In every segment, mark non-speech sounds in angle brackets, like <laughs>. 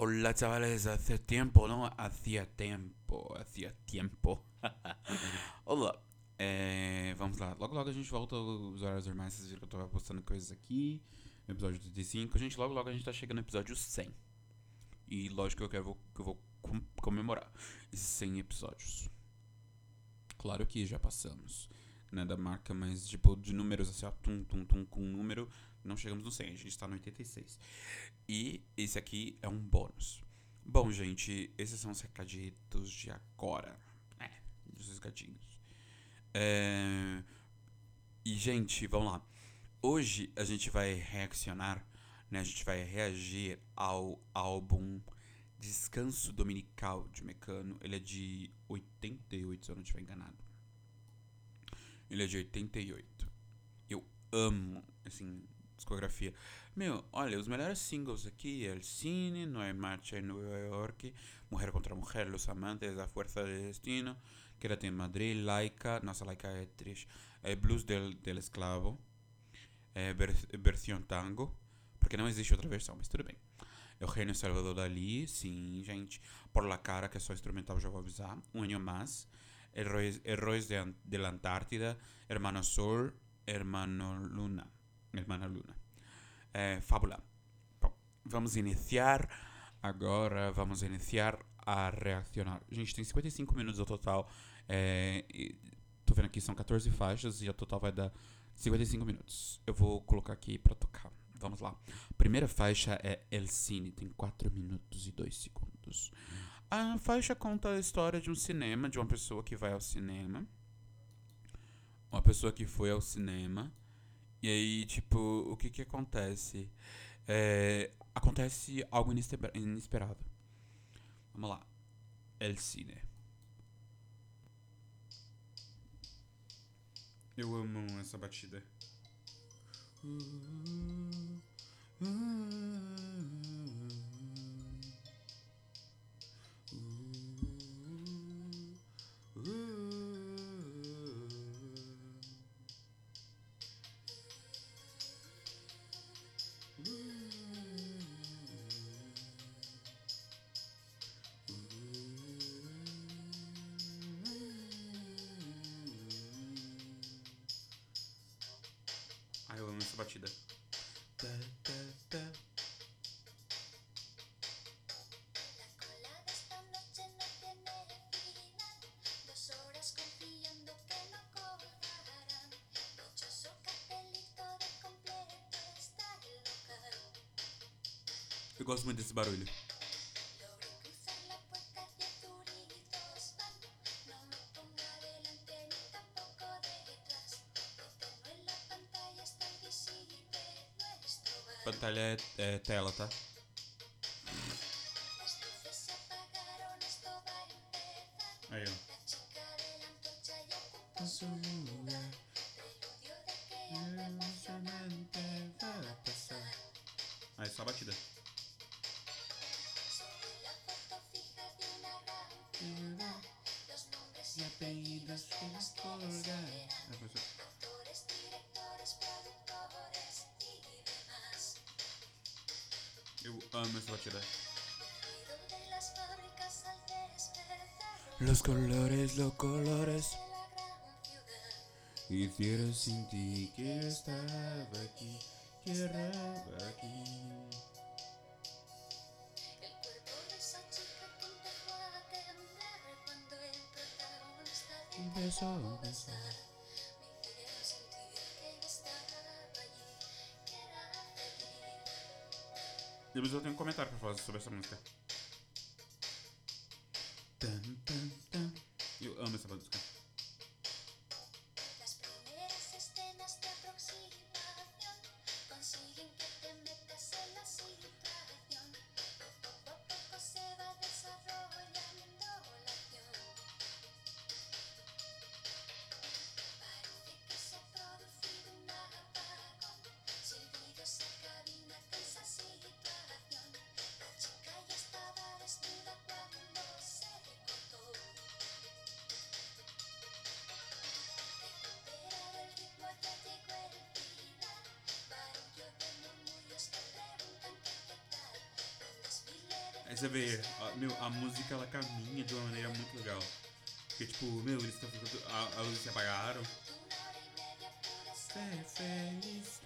Hola chavales, hace tiempo, ¿no? Hacía tempo, hacía tempo. <laughs> Olá, é, vamos lá. Logo logo a gente volta aos horários normais, vocês viram que eu tava postando coisas aqui. No episódio 35, gente, logo logo a gente tá chegando no episódio 100. E lógico que eu, quero, que eu vou com- comemorar esses 100 episódios. Claro que já passamos, né, da marca, mas tipo, de números assim, ó, tum, tum, tum, com um número, não chegamos no 100, a gente tá no 86. E esse aqui é um bônus. Bom, gente, esses são os recaditos de agora. É, os recadinhos. É... E, gente, vamos lá. Hoje a gente vai reaccionar, né? A gente vai reagir ao álbum Descanso Dominical de Mecano. Ele é de 88, se eu não estiver enganado. Ele é de 88. Eu amo, assim, discografia. Meu, olha, os melhores singles aqui: El Cine, No hay marcha en Nueva York, Mujer contra Mujer, Los Amantes, La Fuerza del Destino, Quédate en Madrid, Laika, nossa, Laika é triste, é Blues del, del Esclavo, é vers, versão tango, porque não existe outra versão, mas tudo bem. Eugenio Salvador Dali, sim, gente. Por la Cara, que é só instrumental, já vou avisar. Um ano mais. Heróis, Heróis de, de la Antártida, Hermano Sol, Hermano Luna. Hermana Luna. É, Fábula. Bom, vamos iniciar agora, vamos iniciar a reaccionar. Gente, tem 55 minutos ao total. É, e tô vendo aqui, são 14 faixas e a total vai dar 55 minutos. Eu vou colocar aqui pra tocar. Vamos lá. Primeira faixa é El Cine, tem 4 minutos e 2 segundos. A faixa conta a história de um cinema, de uma pessoa que vai ao cinema. Uma pessoa que foi ao cinema. E aí, tipo, o que que acontece? É, acontece algo inesper- inesperado. Vamos lá. El Cine. Eu amo essa batida. Está invisible nuestro bar. Pantalha é, é tela, tá? Sentir que eu estava aqui, que estava aqui. Empezó a temblar cuando el protagonista de Empezó a besar. me hicieron sentir que yo estaba allí, que era feliz. Depois eu tenho um comentário pra falar sobre essa música. Música ela caminha de uma maneira muito legal. Porque, tipo, meu, eles estão ficando. A, a luz se apagaram. Ser feliz.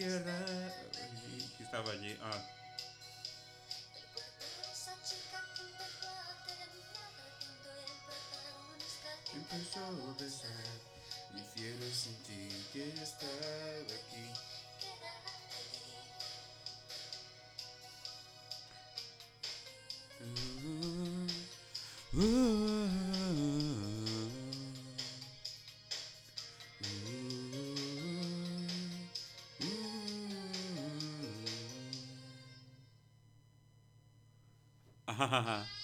Que raro. Que estava allí. Ah. Esa chica que empezó a temblar cuando el protagonista Empezó a besar. Hicieron sentir que yo estaba aquí. <laughs>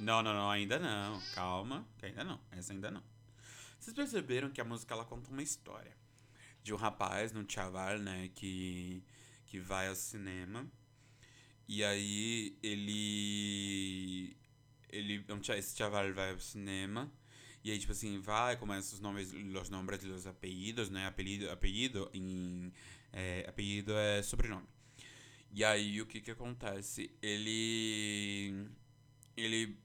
Não, não, não, ainda não. Calma, que ainda não. Essa ainda não. Vocês perceberam que a música ela conta uma história de um rapaz, um chaval, né, que que vai ao cinema e aí ele ele esse chaval vai ao cinema e aí tipo assim vai começa os nomes os nombres e os apelidos né apelido apelido em é, apelido é sobrenome e aí o que que acontece ele ele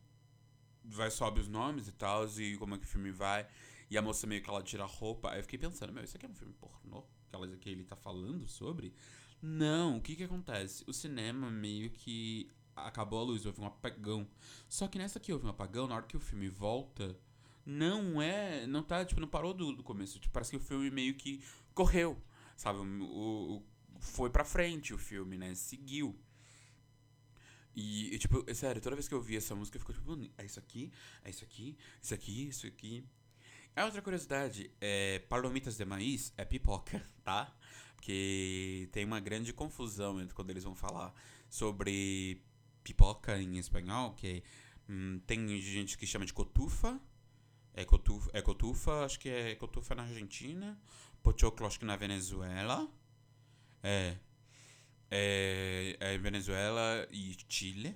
vai sobe os nomes e tal e como é que o filme vai e a moça meio que ela tira a roupa aí eu fiquei pensando meu isso aqui é um filme pornô aquelas que ele tá falando sobre não, o que que acontece? O cinema meio que acabou a luz, houve um apagão. Só que nessa aqui houve um apagão, na hora que o filme volta, não é. Não tá, tipo, não parou do, do começo. Tipo, parece que o filme meio que correu. Sabe? O, o- foi pra frente o filme, né? Seguiu. E, e, tipo, é sério, toda vez que eu vi essa música, eu fico tipo, é isso aqui, é isso aqui, isso aqui, isso aqui. A outra curiosidade, é, palomitas de maíz é pipoca, <laughs> tá? Porque tem uma grande confusão entre quando eles vão falar sobre pipoca em espanhol, que hum, tem gente que chama de cotufa, é cotufa, é cotufa, acho que é cotufa na Argentina, pochoclo acho que na Venezuela, é, é, é Venezuela e Chile,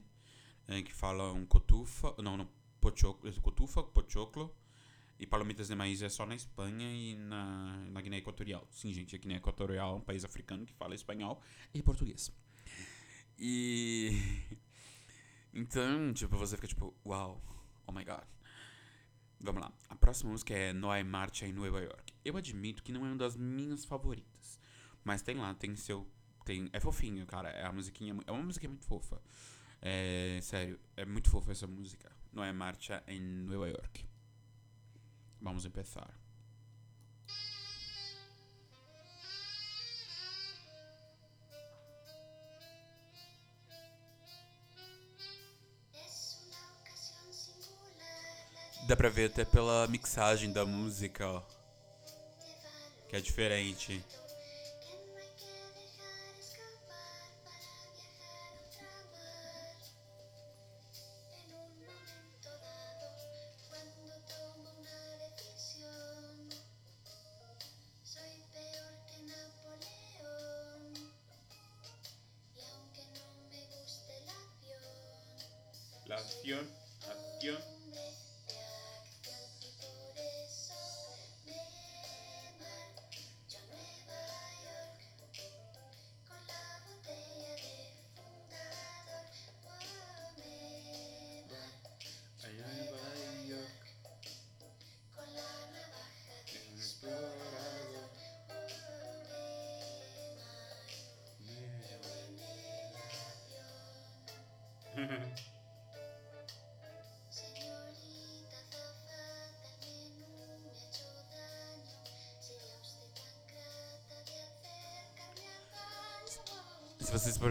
é, que falam cotufa, não, não, cotufa, pochoclo, e palomitas de maíz é só na Espanha e na, na Guiné Equatorial. Sim, gente, a Guiné Equatorial é um país africano que fala espanhol e português. E. <laughs> Então, tipo, você fica tipo, uau, oh my god. Vamos lá. A próxima música é No Hay Marcha em Nova York. Eu admito que não é uma das minhas favoritas. Mas tem lá, tem seu. Tem, é fofinho, cara. É, a musiquinha, é uma musiquinha muito fofa. É, sério, é muito fofa essa música. No Hay Marcha em Nova York. Vamos de Dá pra ver até pela mixagem da música, ó, que é diferente.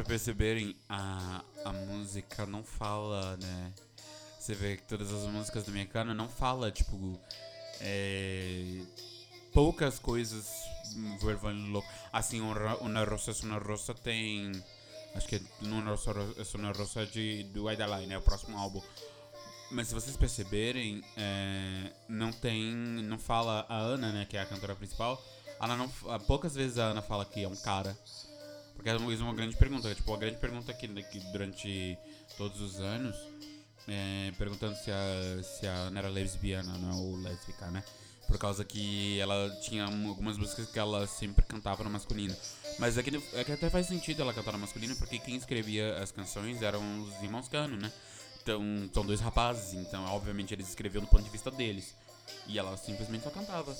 Perceberem, a, a música não fala, né? Você vê que todas as músicas do Mecano não fala, tipo, é, poucas coisas vuelvan louco. Assim, o Rosa é Una Rosa tem, acho que é Una Rosa é Rosa de, do Line, né? O próximo álbum. Mas se vocês perceberem, é, não tem, não fala a Ana, né, que é a cantora principal, A Ana não, poucas vezes a Ana fala que é um cara. Porque isso é uma grande pergunta. Tipo, a grande pergunta aqui, que durante todos os anos é, perguntando se a, se a Ana era lesbiana, não ou lésbica, né? Por causa que ela tinha um- algumas músicas que ela sempre cantava no masculino. Mas é que, é que até faz sentido ela cantar no masculino, porque quem escrevia as canções eram os irmãos Cano, né? Então, são dois rapazes, então obviamente eles escreviam do ponto de vista deles. E ela simplesmente só cantava.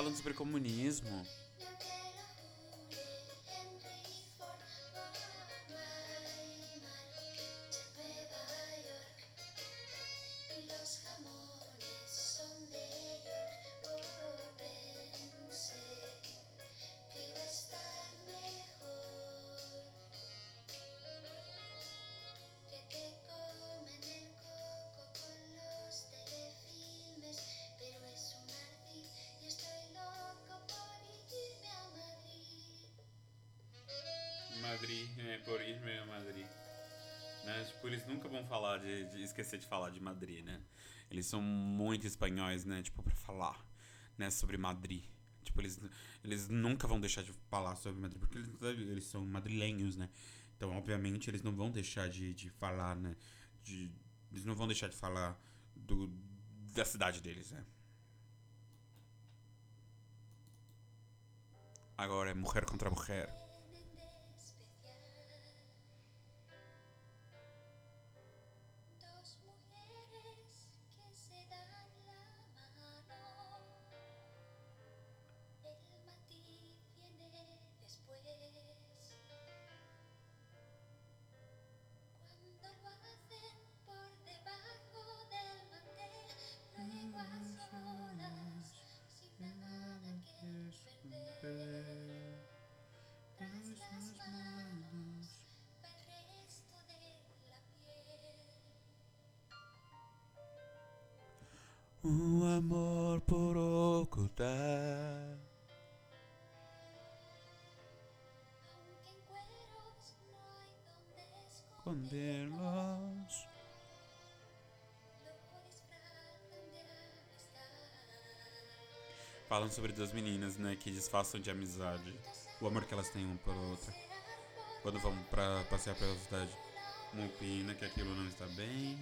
Falando sobre comunismo. É, por irme a Madrid. Né? Tipo, eles nunca vão falar de, de esquecer de falar de Madrid, né? Eles são muito espanhóis, né? Tipo, pra falar, né? Sobre Madrid. Tipo, eles, eles nunca vão deixar de falar sobre Madrid, porque eles, eles são madrilenhos, né? Então, obviamente, eles não vão deixar de, de falar, né? De, eles não vão deixar de falar do, da cidade deles, né? Agora é mulher contra mulher. Falam sobre duas meninas, né, que disfarçam de amizade. O amor que elas têm uma pela outra. Quando vão pra passear pela cidade. Uma opina que aquilo não está bem.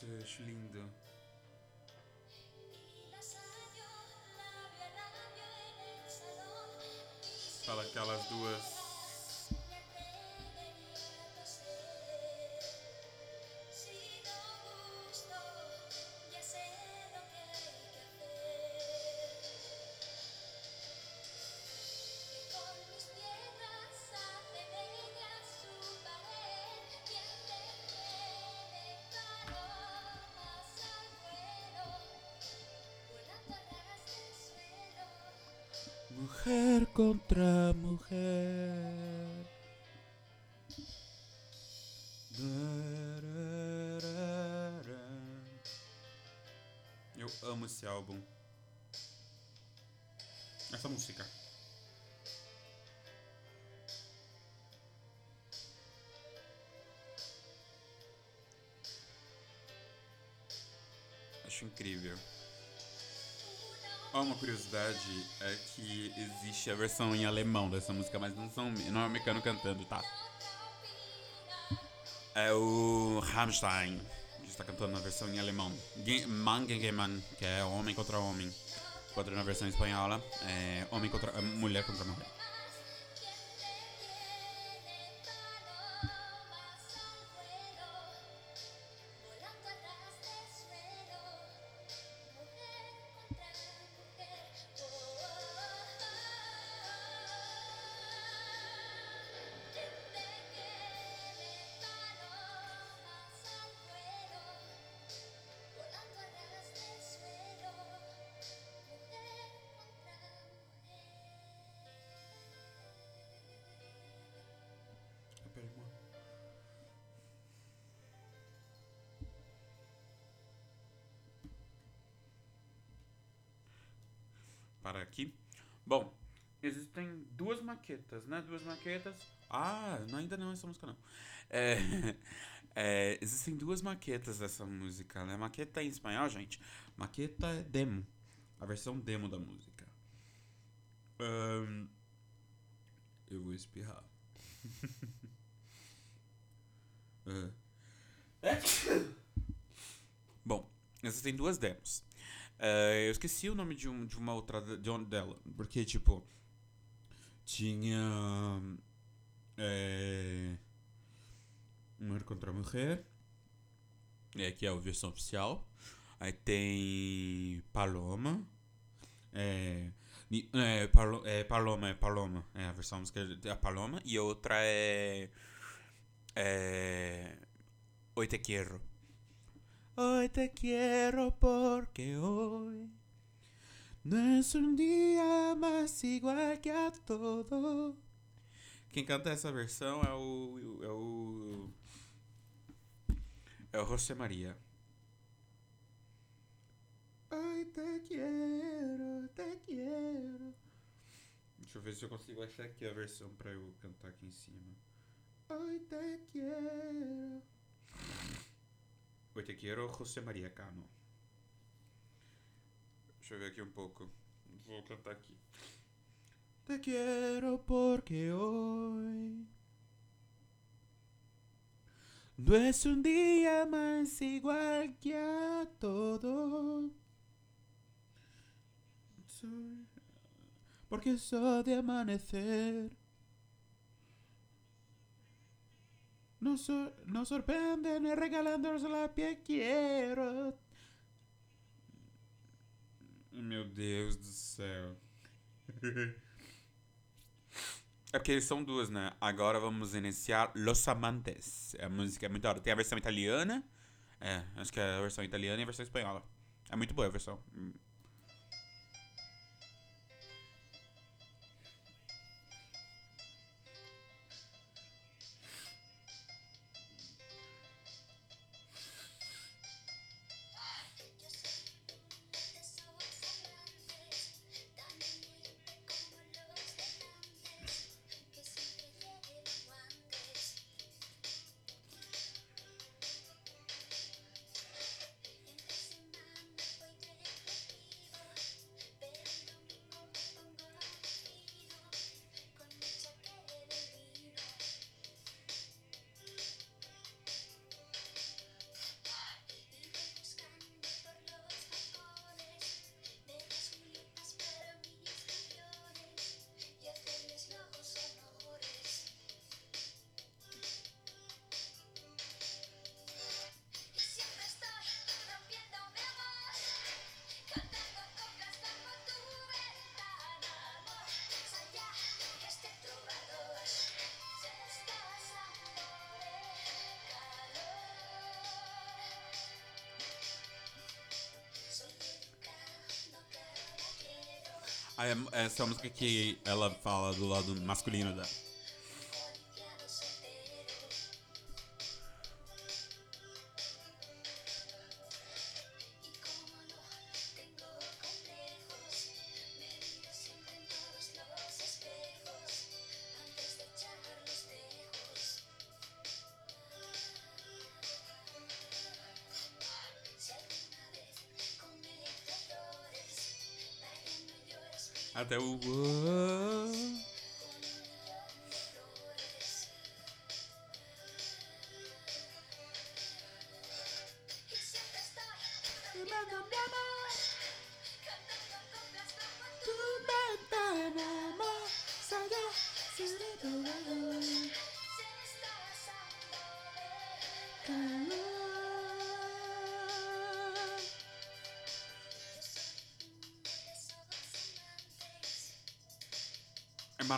Y si Fala aquelas duas. Mujer contra mujer. Eu amo esse álbum. Ó, uma curiosidade é que existe a versão em alemão dessa música, mas não, são, não é o americano cantando, tá? É o Rammstein que está cantando na versão em alemão. Mann gegen Mann, que é homem contra homem. Enquanto na versão espanhola é homem contra é mulher contra mulher. Para aqui. Bom, existem duas maquetas, né? Duas maquetas. Ah, ainda não essa música não. É, <laughs> é, existem duas maquetas dessa música, né? Maqueta em espanhol, gente. Maqueta é demo. A versão demo da música. Ahn, eu vou espirrar. <laughs> É. <laughs> Bom, existem duas demos. É, eu esqueci o nome de, um, de uma outra de- uma dela. Porque, tipo. Tinha. É. Mulher contra Mulher. É, que é a versão oficial. Aí tem. Paloma. É. É, Palo- é Paloma, é Paloma. É a versão música é a Paloma. E a outra é. É. Hoy te quiero. Hoy te quiero porque hoy no es un día más igual que a todo. Quem canta essa versão é o. É o. É o José Maria. Ai, te quero, te quero. Deixa eu ver se eu consigo achar aqui a versão pra eu cantar aqui em cima. Ai, te quero. Oi, te quero, José Maria Cano. Eu ver aqui um pouco. Vou cantar aqui. Te quiero porque hoy no es un día más igual que a todo. Porque soy de amanecer. Nos, sor- nos sorprenden regalándonos la piel, quiero. Meu Deus do céu. É porque são duas, né? Agora vamos iniciar Los Amantes. A música é muito da hora. Tem a versão italiana. É, acho que é a versão italiana e a versão espanhola. É muito boa a versão. Essa é a música que ela fala do lado masculino da.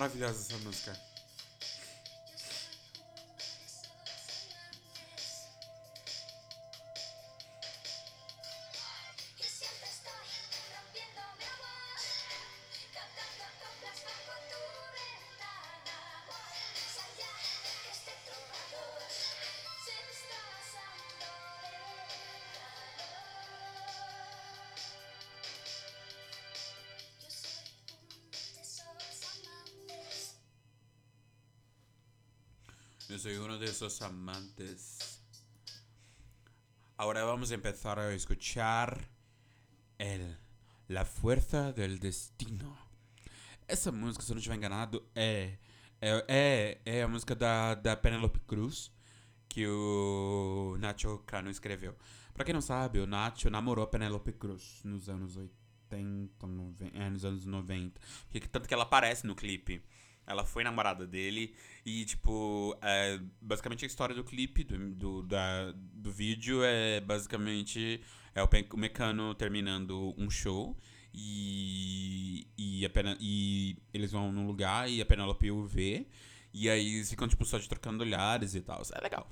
Maravilhosa essa música. Eu soy uno de esos amantes. Ahora vamos a empezar a escuchar el La Fuerza del Destino. Essa música, se eu não estiver enganado, é, é, é, a música da, da Penelope Cruz que o Nacho Cano escreveu. Pra quem não sabe, o Nacho namorou a Penelope Cruz nos anos 80, 90, é, nos anos 90. Porque, tanto que ela aparece no clipe. Ela foi namorada dele e, tipo, é, basicamente a história do clipe, do, do, da, do vídeo é basicamente é o, Mecano terminando um show e, e, a Pena- e eles vão num lugar e a Penelope o vê e aí eles ficam, tipo, só de trocando olhares e tal. É legal.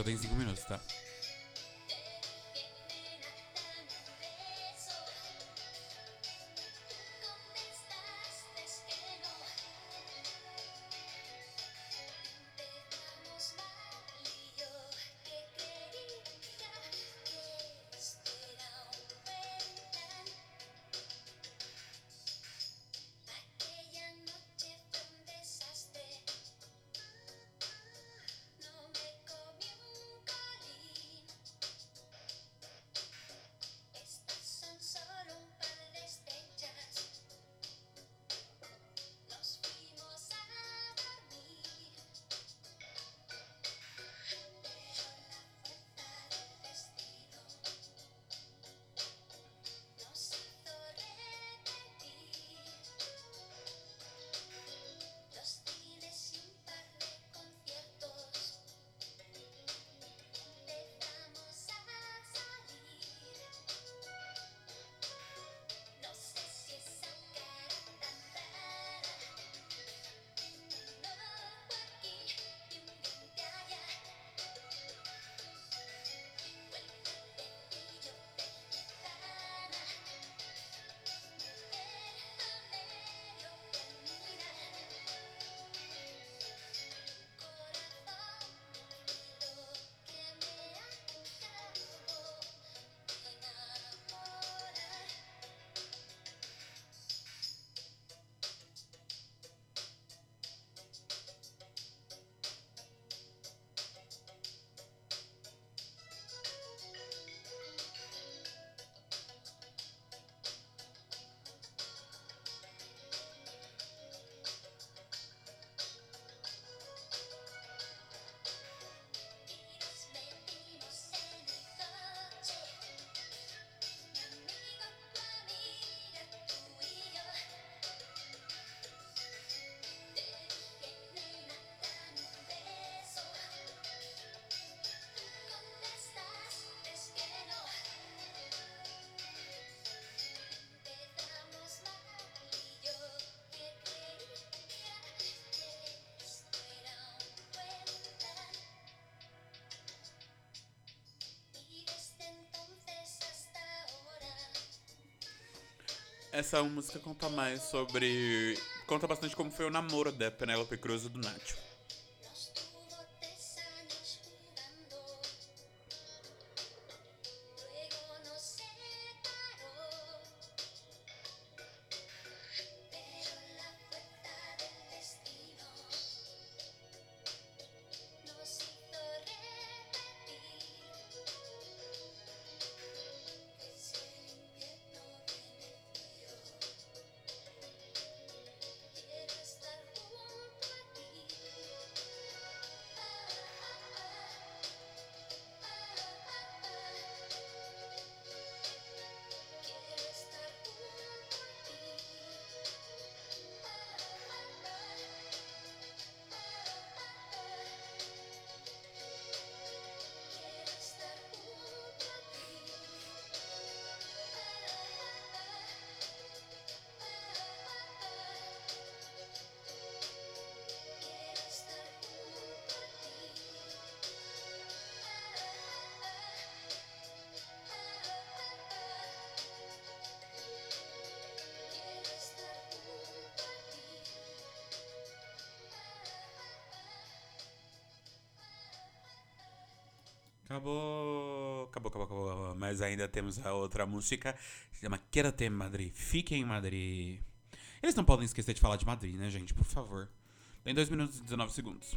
Música tem 5 minutos, tá? Essa música conta mais sobre. Conta bastante como foi o namoro da Penélope Cruz e do Nacho. Acabou. Acabou, acabou, acabou. Mas ainda temos a outra música. Se chama Quédate em Madrid. Fique em Madrid. Eles não podem esquecer de falar de Madrid, né, gente? Por favor. Tem 2 minutos e 19 segundos.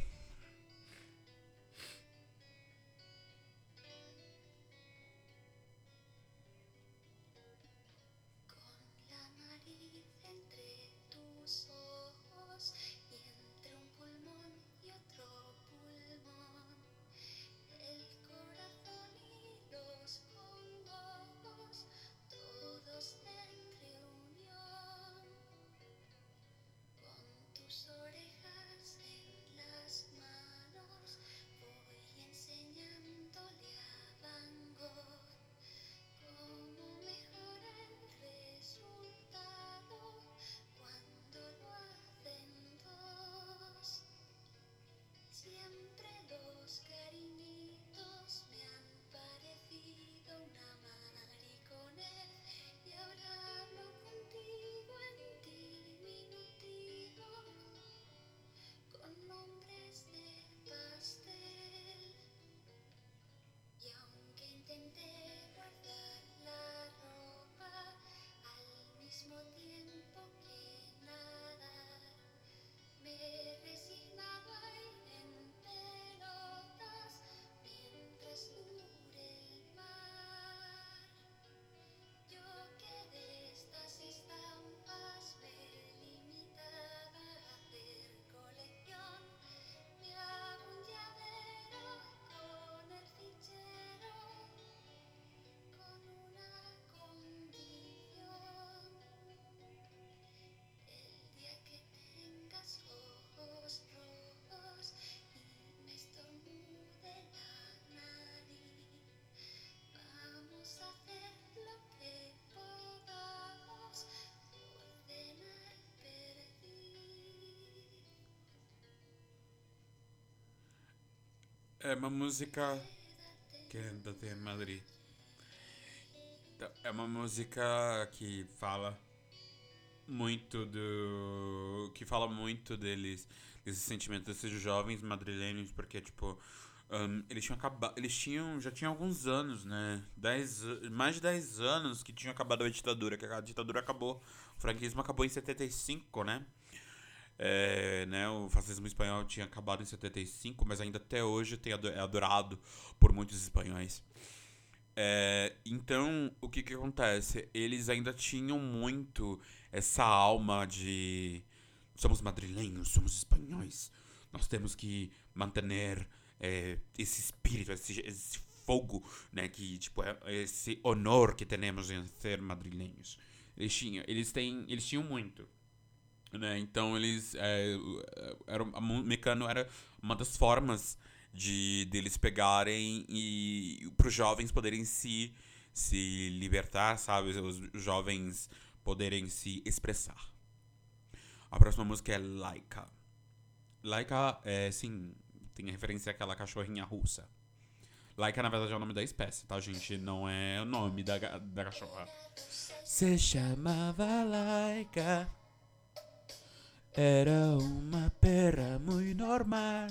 É uma música. Quédate em Madrid. Então, É uma música que fala muito do. que fala muito deles, desse sentimento desses jovens madrilenhos, porque, tipo. ahn, eles tinham acabado. Eles tinham. Já tinham alguns anos, né? Dez, mais de 10 anos que tinham acabado a ditadura, que a ditadura acabou. O franquismo acabou em 75, né? É, né, o fascismo espanhol tinha acabado em 75, mas ainda até hoje tem é adorado por muitos espanhóis. É, então, o que que acontece? Eles ainda tinham muito essa alma de somos madrilenhos, somos espanhóis. Nós temos que manter é, esse espírito, esse, esse fogo, né, que tipo é esse honor que temos em ser madrilenhos. Eles tinham, eles têm, eles tinham muito né? Então eles é, era a Mecano era uma das formas de deles pegarem e para os jovens poderem se se libertar, sabe? Os jovens poderem se expressar. A próxima música é Laika. Laika é sim, tem referência àquela cachorrinha russa. Laika, na verdade, é o nome da espécie, tá, gente? Não é o nome da, da cachorra. Se chamava Laika. Era uma perra muito normal.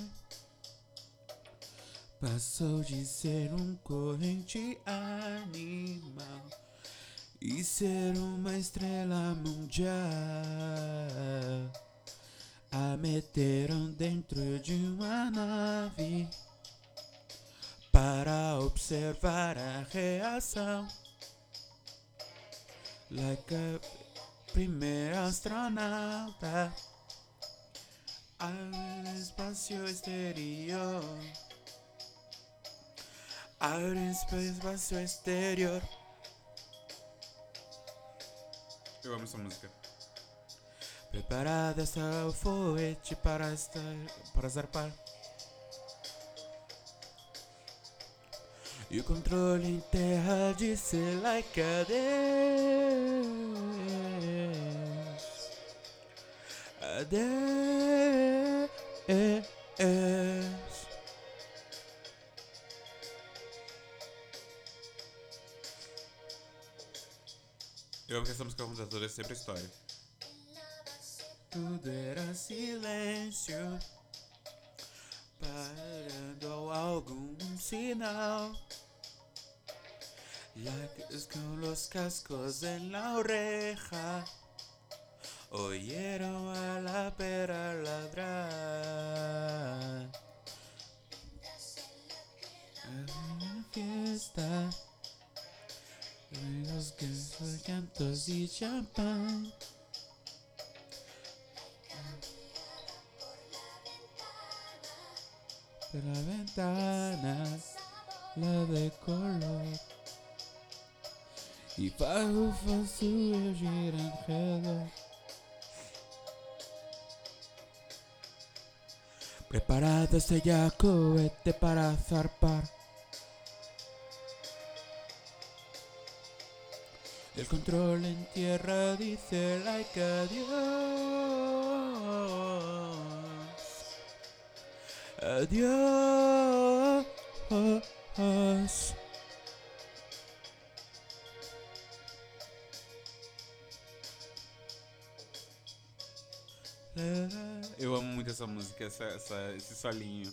Passou de ser um corrente animal e ser uma estrela mundial. A meteram dentro de uma nave para observar a reação. Like a primeira astronauta ao espaço exterior. Ao espaço exterior. Eu amo essa música. Preparada está o foguete para, estar, para zarpar. E o controle em terra disse like a Deus. Adeus. Essa música conta toda sempre história. Tudo era silêncio, parando algum sinal. Like con los cascos en la oreja, oyeron a la pera ladrar. Una fiesta, los gritos, llantos y champán. De la ventana, la de color. Fácil gira em redor. Preparado este ya cohete para zarpar. El control en tierra dice like adiós. Adiós. Eu amo muito essa música, essa, essa- esse solinho.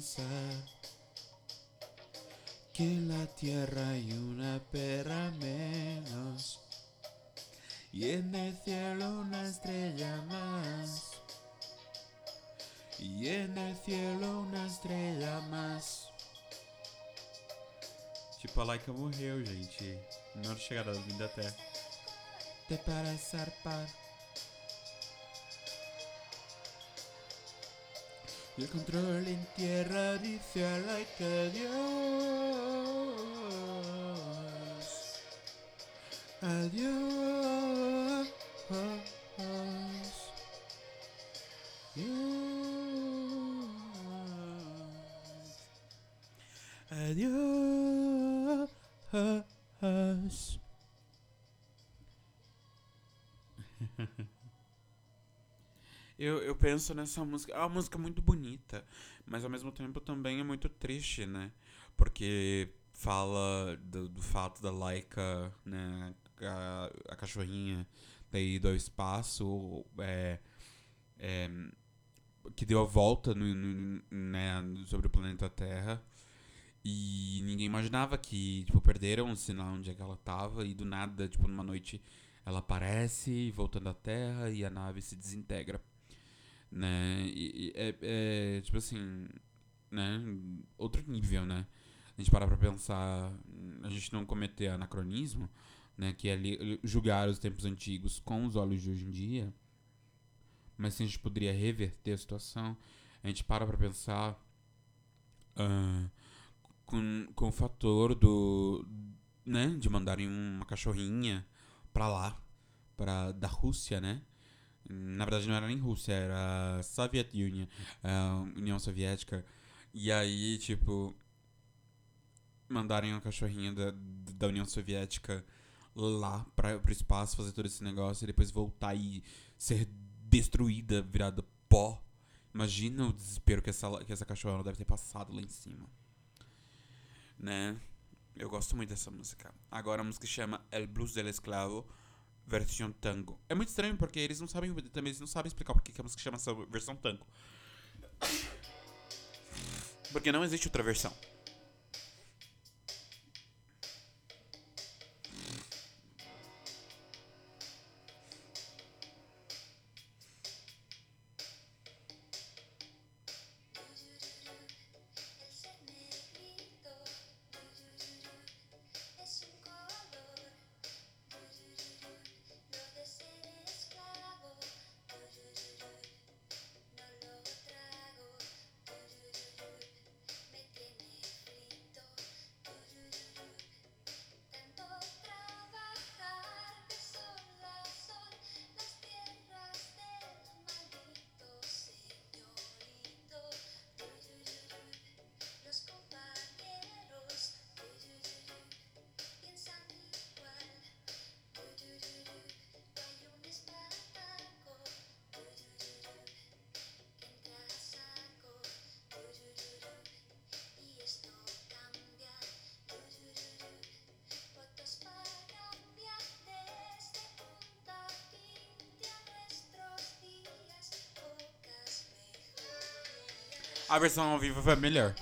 Pensar que en la tierra hay una perra menos y en el cielo una estrella más y en el cielo una estrella más. Tipo, a Laika morreu, gente. Na hora de chegar da vinda até. Até para zarpar. El control en tierra dice a like adiós. Adiós. Adiós. Adiós. <laughs> Eu, eu penso nessa música. É uma música muito bonita, mas ao mesmo tempo também é muito triste, né? Porque fala do, do fato da Laika, né? A, a cachorrinha ido ao espaço, é, é, que deu a volta no, no- né, sobre o planeta Terra. E ninguém imaginava que, tipo, perderam o sinal onde é que ela tava e do nada, tipo, numa noite ela aparece voltando à Terra e a nave se desintegra. Né? E, e é, é, tipo assim, né? Outro nível, né? A gente parar pra pensar, a gente não cometer anacronismo, né? Que é li- julgar os tempos antigos com os olhos de hoje em dia. Mas se a gente poderia reverter a situação, a gente para pra pensar ah, com, com o fator do. né? De mandarem uma cachorrinha pra lá, pra, da Rússia, né? Na verdade não era nem Rússia, era Soviet Union, ah, União Soviética. E aí, tipo, mandarem uma cachorrinha da, da União Soviética lá pra, pro espaço, fazer todo esse negócio e depois voltar e ser destruída, virada pó. Imagina o desespero que essa, que essa cachorra deve ter passado lá em cima. Né? Eu gosto muito dessa música. Agora a música chama El Blues del Esclavo, versão tango. É muito estranho porque eles não sabem também eles não sabem explicar por que que a música chama essa versão tango. Porque não existe outra versão. A versão ao vivo foi melhor.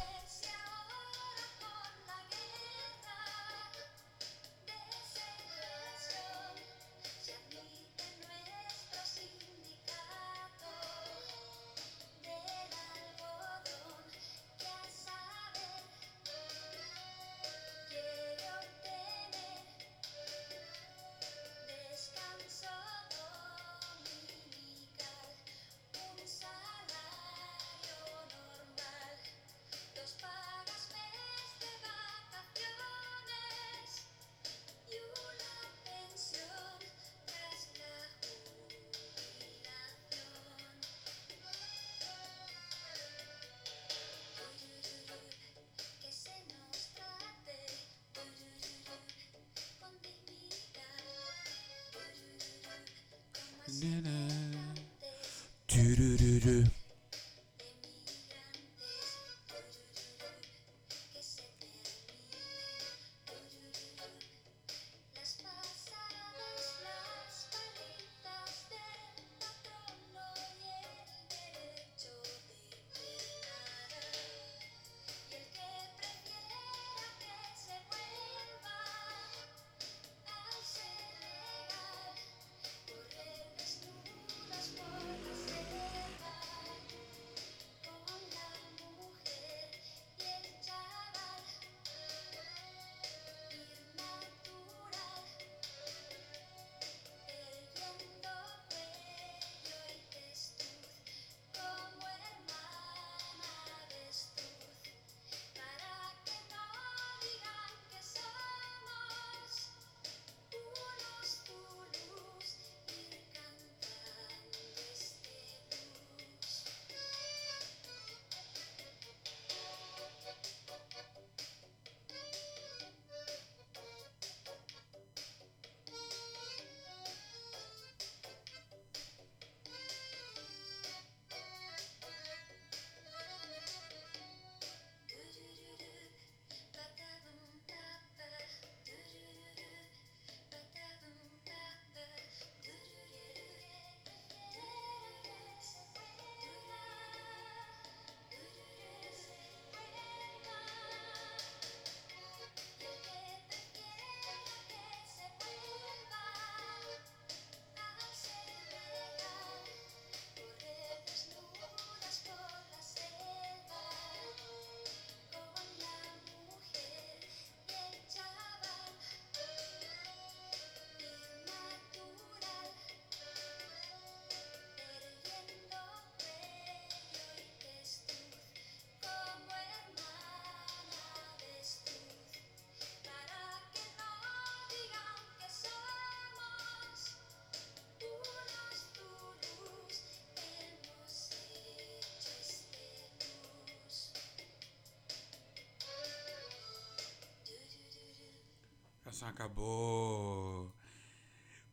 Acabou.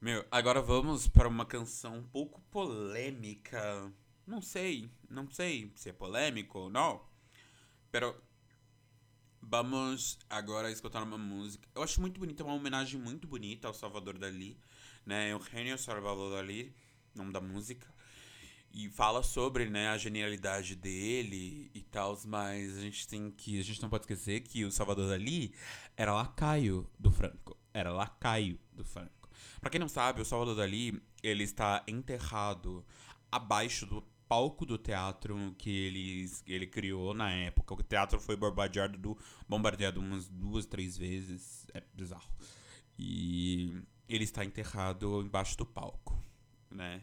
Meu, agora vamos para uma canção um pouco polêmica. Não sei, não sei se é polêmico ou não. Pero vamos agora escutar uma música. Eu acho muito bonita, uma homenagem muito bonita ao Salvador Dali, né? Eugenio Salvador Dali, nome da música. E fala sobre, né, a genialidade dele e tal, mas a gente tem que. A gente não pode esquecer que o Salvador Dali era lacaio do Franco. Era lacaio do Franco. Pra quem não sabe, o Salvador Dali, ele está enterrado abaixo do palco do teatro que ele, ele criou na época. O teatro foi bombardeado, do, bombardeado umas duas, três vezes. É bizarro. E ele está enterrado embaixo do palco, né?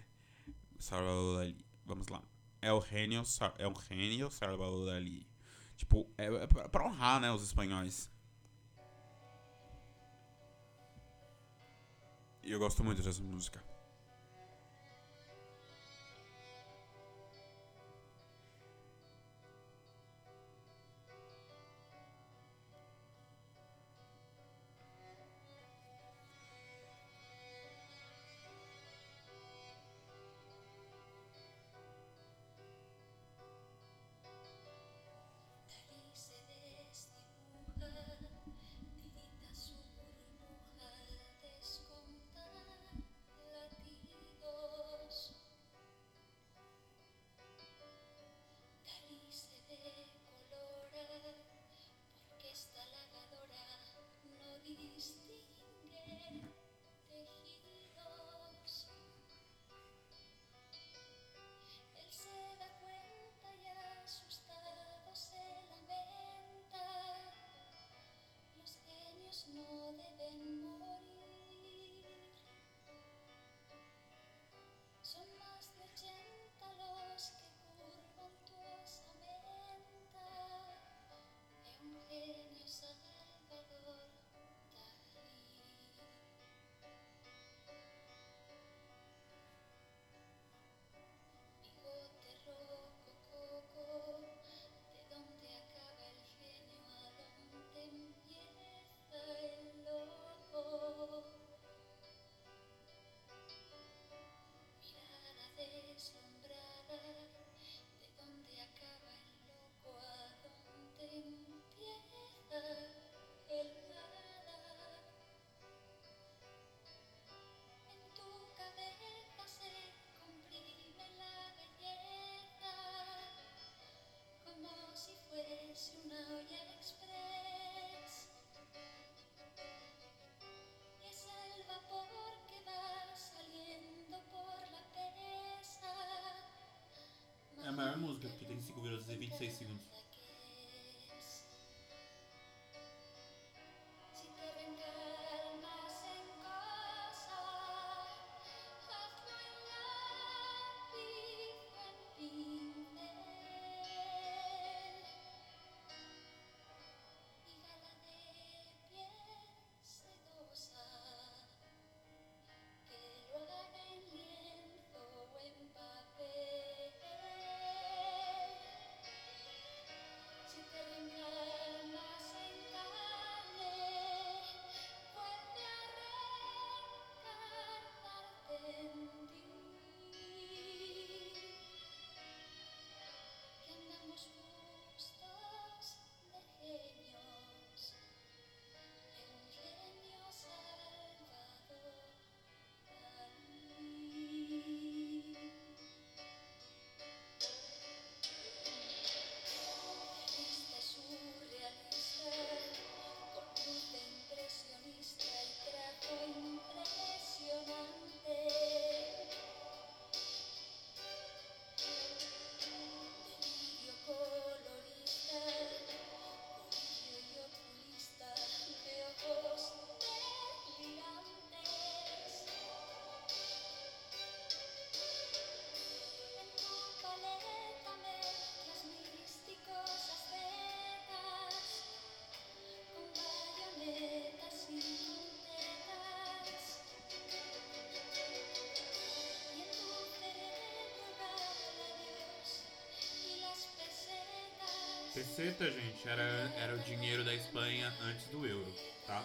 Salvador Dali. Vamos lá. É o Rênio, é o Rênio Salvador Dali. Tipo, é, é pra honrar, né, os espanhóis. E eu gosto muito dessa música. Porque tem 5 minutos e 26 segundos. Peseta, gente, era, era o dinheiro da Espanha antes do euro, tá?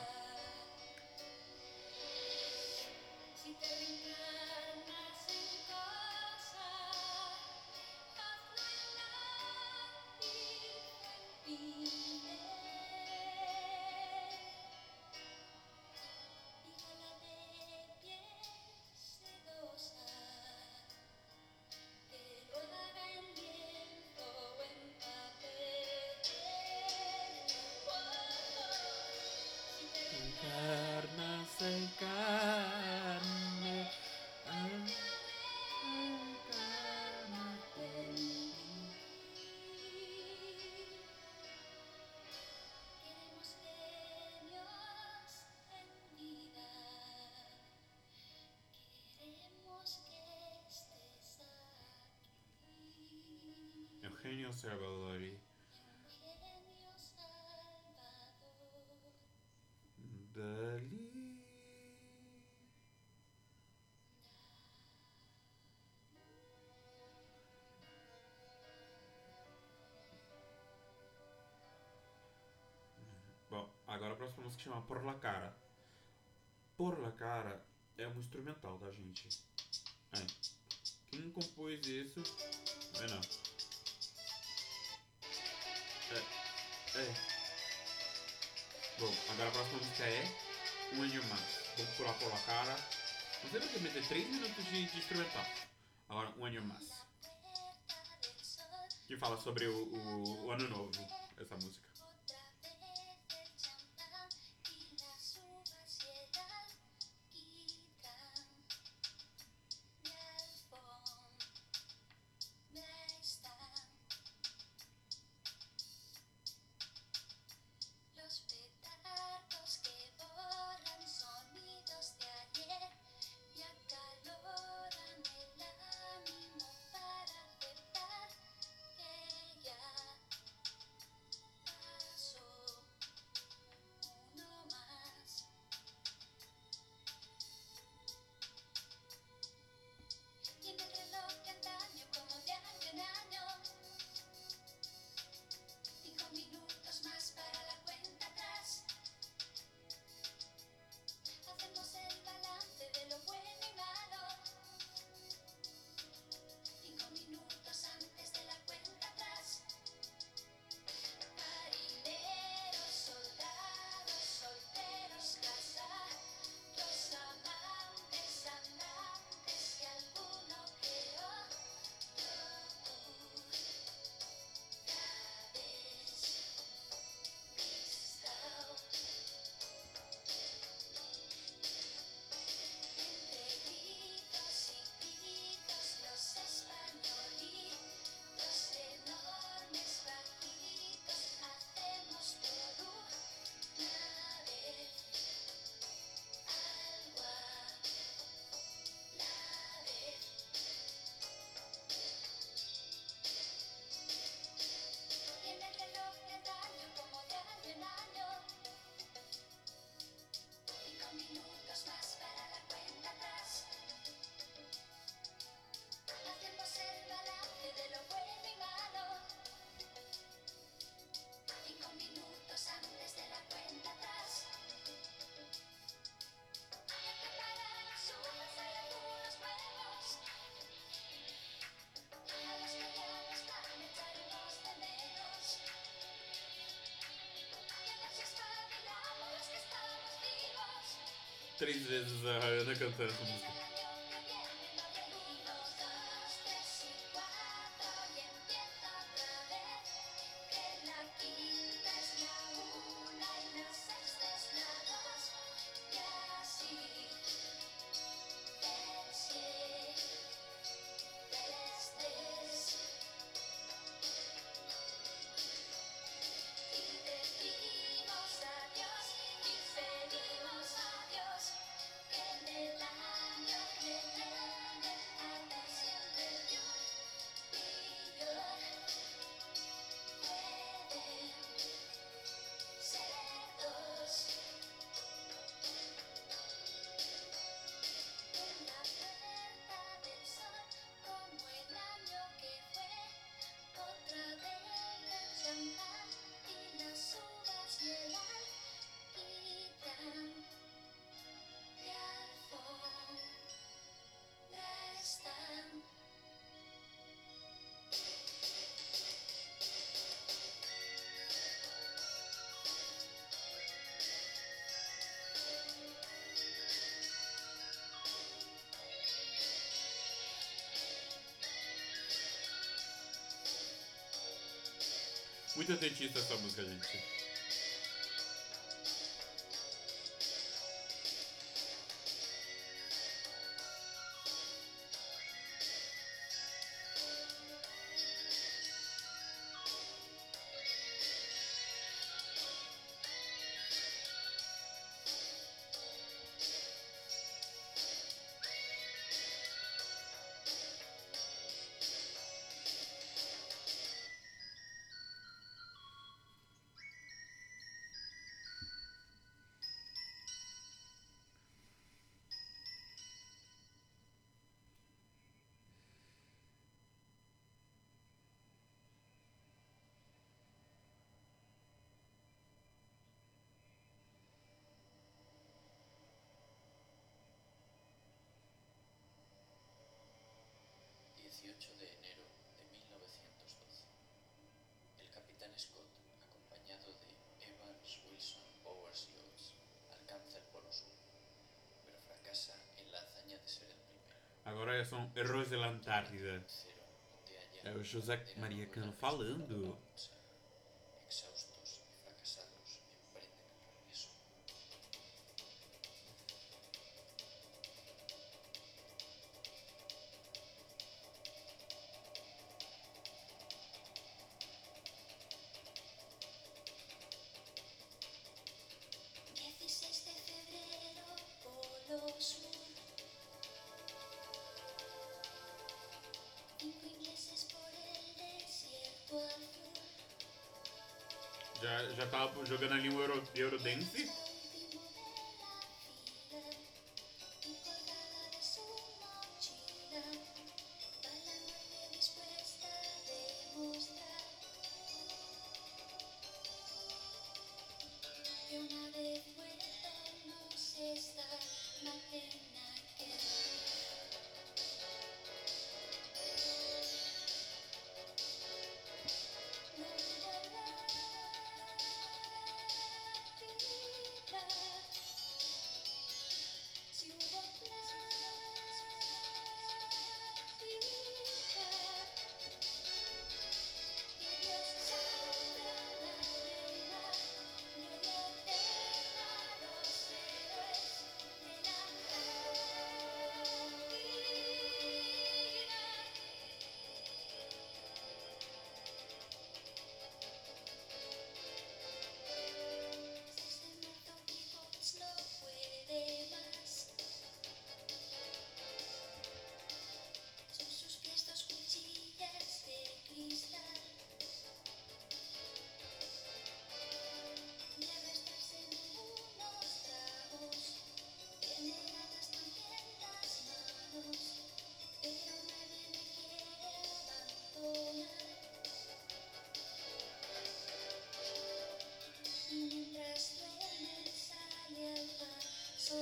mio Salvatore. Dali. Bom, agora a próxima música chama Por La Cara. Por La Cara é um instrumental da gente. É. Quem compôs isso? Não é não. É. Bom, agora a próxima música é Um Aninho Mais. Vamos pular lá cara. Não sei que meter é 3 minutos de, de instrumental. Agora, Um Aninho Mais. Que fala sobre o, o, o ano novo, essa música. três vezes a Rihanna cantando essa música. muito atetista essa música, gente. Agora é são Heróis Antártida. É o José Maria Cano falando. Já, já tava jogando ali um Euro, Eurodance. So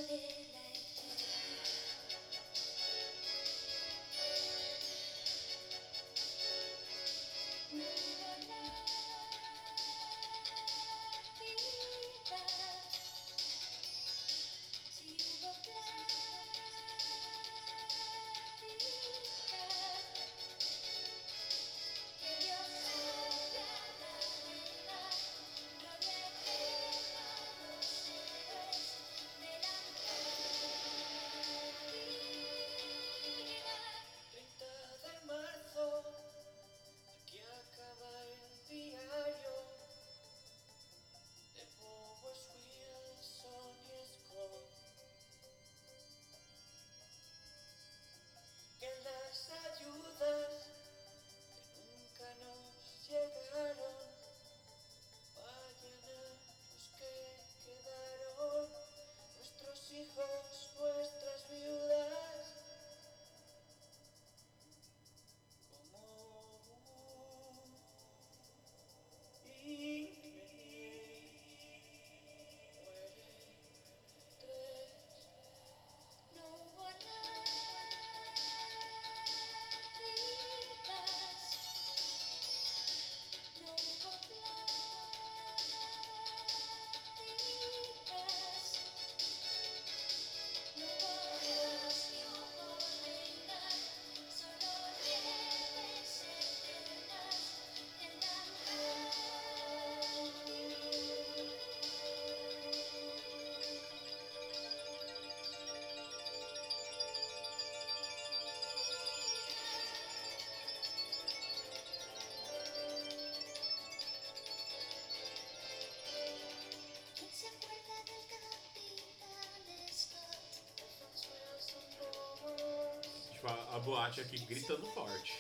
a boate aqui gritando forte.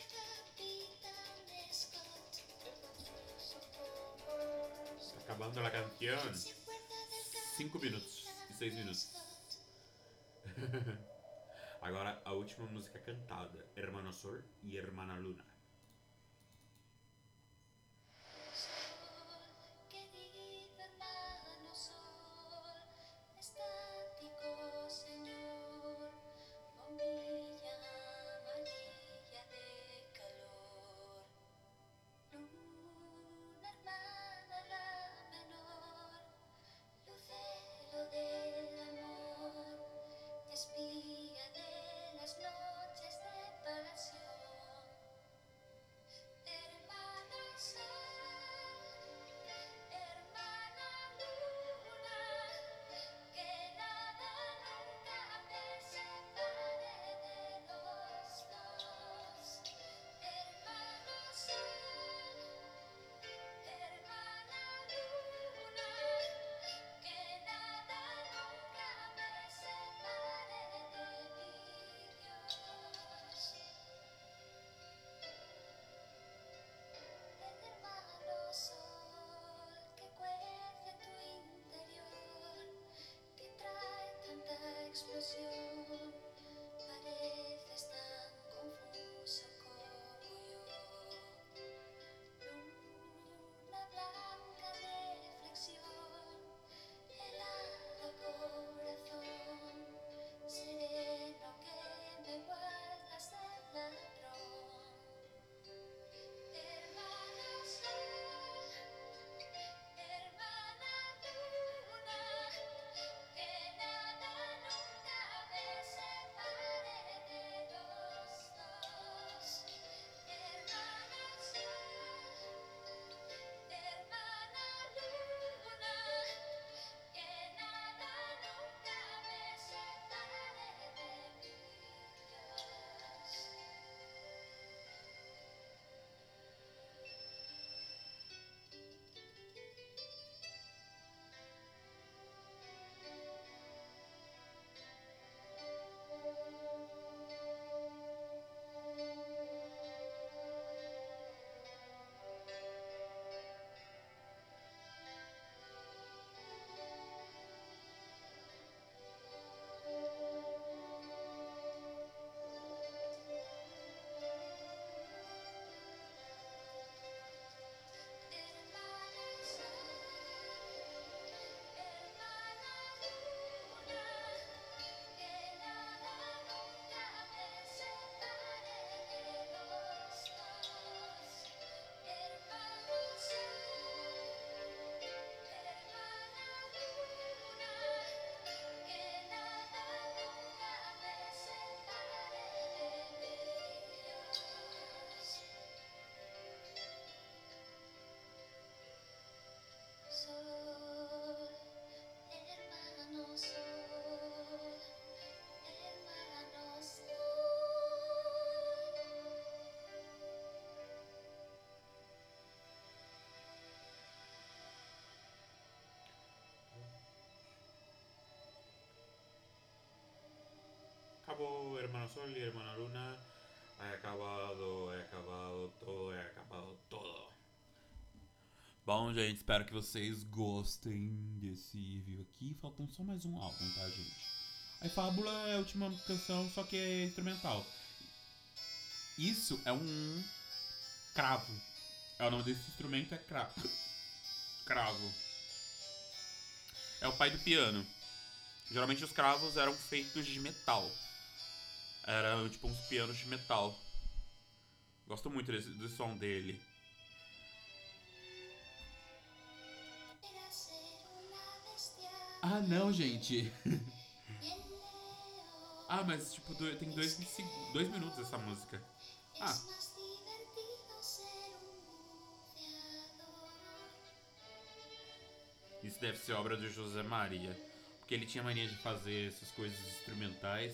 Acabando a canção. 5 minutos e 6 minutos. <laughs> Agora a última música cantada, Hermano Sol e Hermana Luna. Hermano Sol y Hermana Luna. Acabado, acabado todo, acabado todo. Bom, gente, espero que vocês gostem desse review aqui. Faltam só mais um álbum, tá, gente? A Fábula é a última canção, só que é instrumental. Isso é um cravo. É o nome desse instrumento é cravo. Cravo. É o pai do piano. Geralmente os cravos eram feitos de metal. Era tipo uns pianos de metal. Gosto muito desse, do som dele. Ah, não, gente. <laughs> ah, mas tipo, tem dois, dois minutos essa música. Ah, isso deve ser obra do José Maria. Porque ele tinha mania de fazer essas coisas instrumentais.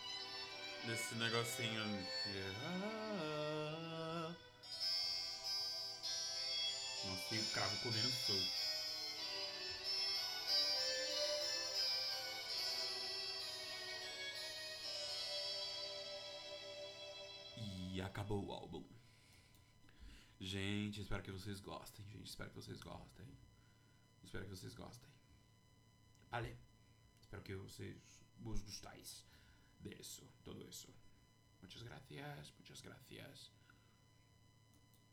e o cravo comendo solto. E acabou o álbum. Gente, espero que vocês gostem, gente. Espero que vocês gostem. Espero que vocês gostem. Vale. Espero que vocês vos gustáis de eso, todo eso. Muchas gracias, muchas gracias.